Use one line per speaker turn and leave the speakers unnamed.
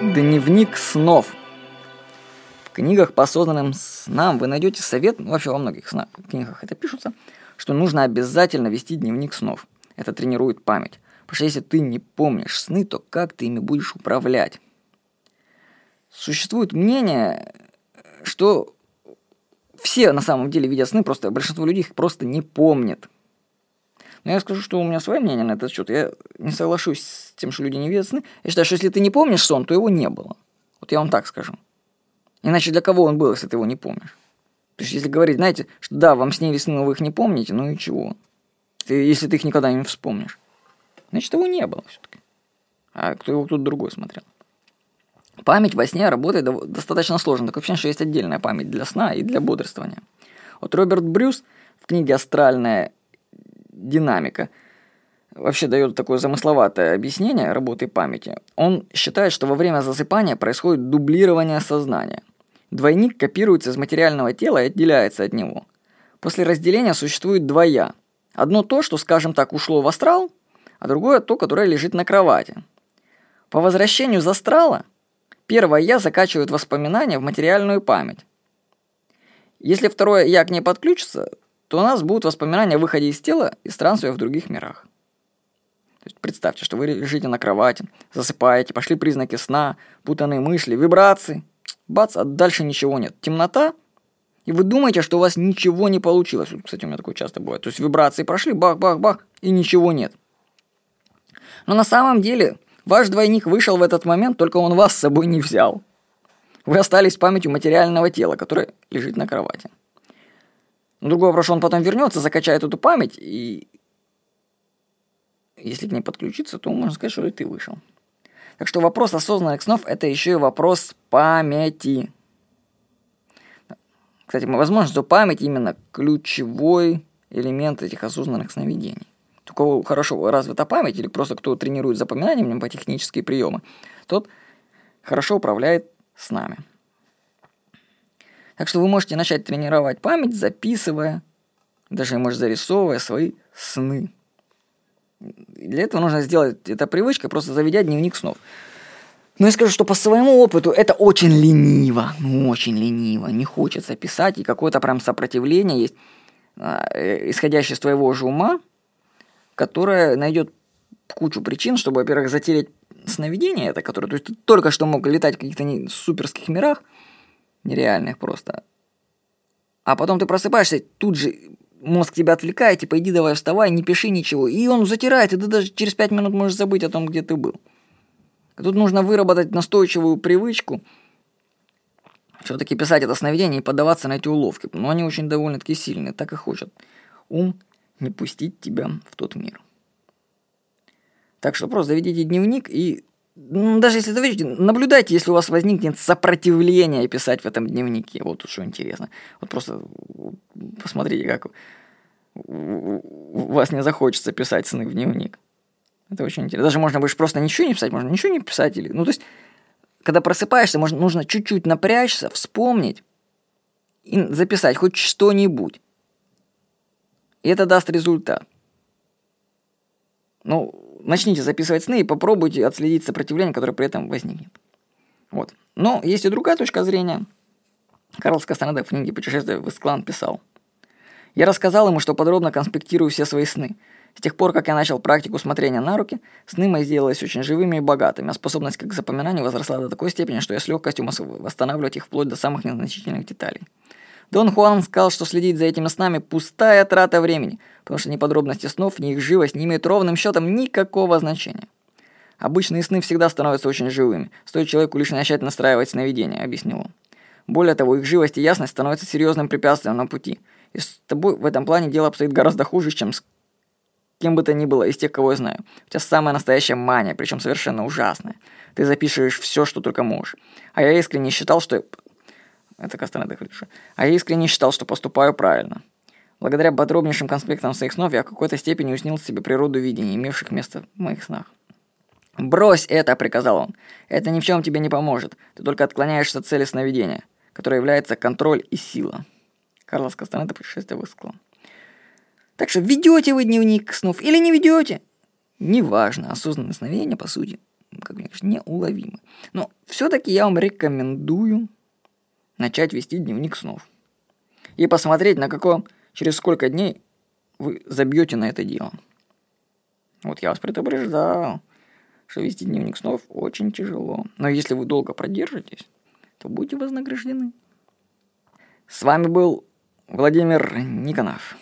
Дневник снов. В книгах по осознанным снам вы найдете совет, ну, вообще во многих снах, книгах это пишутся, что нужно обязательно вести дневник снов. Это тренирует память. Потому что если ты не помнишь сны, то как ты ими будешь управлять? Существует мнение, что все на самом деле видят сны, просто большинство людей их просто не помнит. Но я скажу, что у меня свое мнение на этот счет. Я не соглашусь с тем, что люди не видят сны. Я считаю, что если ты не помнишь сон, то его не было. Вот я вам так скажу. Иначе для кого он был, если ты его не помнишь? То есть, если говорить, знаете, что да, вам снились сны, но вы их не помните, ну и чего? Ты, если ты их никогда не вспомнишь. Значит, его не было все-таки. А кто его тут другой смотрел? Память во сне работает достаточно сложно. Так вообще, что есть отдельная память для сна и для бодрствования. Вот Роберт Брюс в книге «Астральная динамика вообще дает такое замысловатое объяснение работы памяти. Он считает, что во время засыпания происходит дублирование сознания. Двойник копируется из материального тела и отделяется от него. После разделения существует два «я». Одно то, что, скажем так, ушло в астрал, а другое то, которое лежит на кровати. По возвращению из астрала первое «я» закачивает воспоминания в материальную память. Если второе «я» к ней подключится, то у нас будут воспоминания о выходе из тела и странствия в других мирах. То есть представьте, что вы лежите на кровати, засыпаете, пошли признаки сна, путанные мысли, вибрации. Бац, а дальше ничего нет. Темнота, и вы думаете, что у вас ничего не получилось. Кстати, у меня такое часто бывает. То есть вибрации прошли, бах-бах-бах, и ничего нет. Но на самом деле ваш двойник вышел в этот момент, только он вас с собой не взял. Вы остались с памятью материального тела, которое лежит на кровати. Другой вопрос, что он потом вернется, закачает эту память, и если к ней подключиться, то можно сказать, что и ты вышел. Так что вопрос осознанных снов – это еще и вопрос памяти. Кстати, возможно, что память именно ключевой элемент этих осознанных сновидений. У кого хорошо развита память, или просто кто тренирует запоминанием по технические приемы, тот хорошо управляет с нами. Так что вы можете начать тренировать память, записывая, даже, может, зарисовывая свои сны. Для этого нужно сделать это привычкой, просто заведя дневник снов. Но я скажу, что по своему опыту это очень лениво, ну очень лениво, не хочется писать, и какое-то прям сопротивление есть, а, э, исходящее из твоего же ума, которое найдет кучу причин, чтобы, во-первых, затереть сновидение это, которое, то есть ты только что мог летать в каких-то суперских мирах, нереальных просто. А потом ты просыпаешься, тут же мозг тебя отвлекает, типа иди давай вставай, не пиши ничего. И он затирает, и ты даже через пять минут можешь забыть о том, где ты был. Тут нужно выработать настойчивую привычку все-таки писать это сновидение и поддаваться на эти уловки. Но они очень довольно-таки сильные, так и хочет ум не пустить тебя в тот мир. Так что просто заведите дневник и даже если заведете, наблюдайте, если у вас возникнет сопротивление писать в этом дневнике. Вот что интересно. Вот просто посмотрите, как у вас не захочется писать сны в дневник. Это очень интересно. Даже можно будешь просто ничего не писать, можно ничего не писать. Или... Ну, то есть, когда просыпаешься, можно, нужно чуть-чуть напрячься, вспомнить и записать хоть что-нибудь. И это даст результат. Ну, начните записывать сны и попробуйте отследить сопротивление, которое при этом возникнет. Вот. Но есть и другая точка зрения. Карлос Кастанеда в книге «Путешествие в Исклан» писал. «Я рассказал ему, что подробно конспектирую все свои сны. С тех пор, как я начал практику смотрения на руки, сны мои сделались очень живыми и богатыми, а способность к запоминанию возросла до такой степени, что я с легкостью могу восстанавливать их вплоть до самых незначительных деталей. Дон Хуан сказал, что следить за этими снами – пустая трата времени, потому что ни подробности снов, ни их живость не имеют ровным счетом никакого значения. Обычные сны всегда становятся очень живыми, стоит человеку лишь начать настраивать сновидения, объяснил он. Более того, их живость и ясность становятся серьезным препятствием на пути. И с тобой в этом плане дело обстоит гораздо хуже, чем с кем бы то ни было из тех, кого я знаю. У тебя самая настоящая мания, причем совершенно ужасная. Ты запишешь все, что только можешь. А я искренне считал, что это Кастанеда Хрюша. А я искренне считал, что поступаю правильно. Благодаря подробнейшим конспектам своих снов я в какой-то степени уснил себе природу видений, имевших место в моих снах. «Брось это!» – приказал он. «Это ни в чем тебе не поможет. Ты только отклоняешься от цели сновидения, которая является контроль и сила». Карлос Кастанеда «Путешествие в Исклон». Так что ведете вы дневник снов или не ведете? Неважно, осознанное сновидение, по сути, как мне кажется, неуловимы. Но все-таки я вам рекомендую начать вести дневник снов. И посмотреть, на каком, через сколько дней вы забьете на это дело. Вот я вас предупреждал, что вести дневник снов очень тяжело. Но если вы долго продержитесь, то будете вознаграждены. С вами был Владимир Никонов.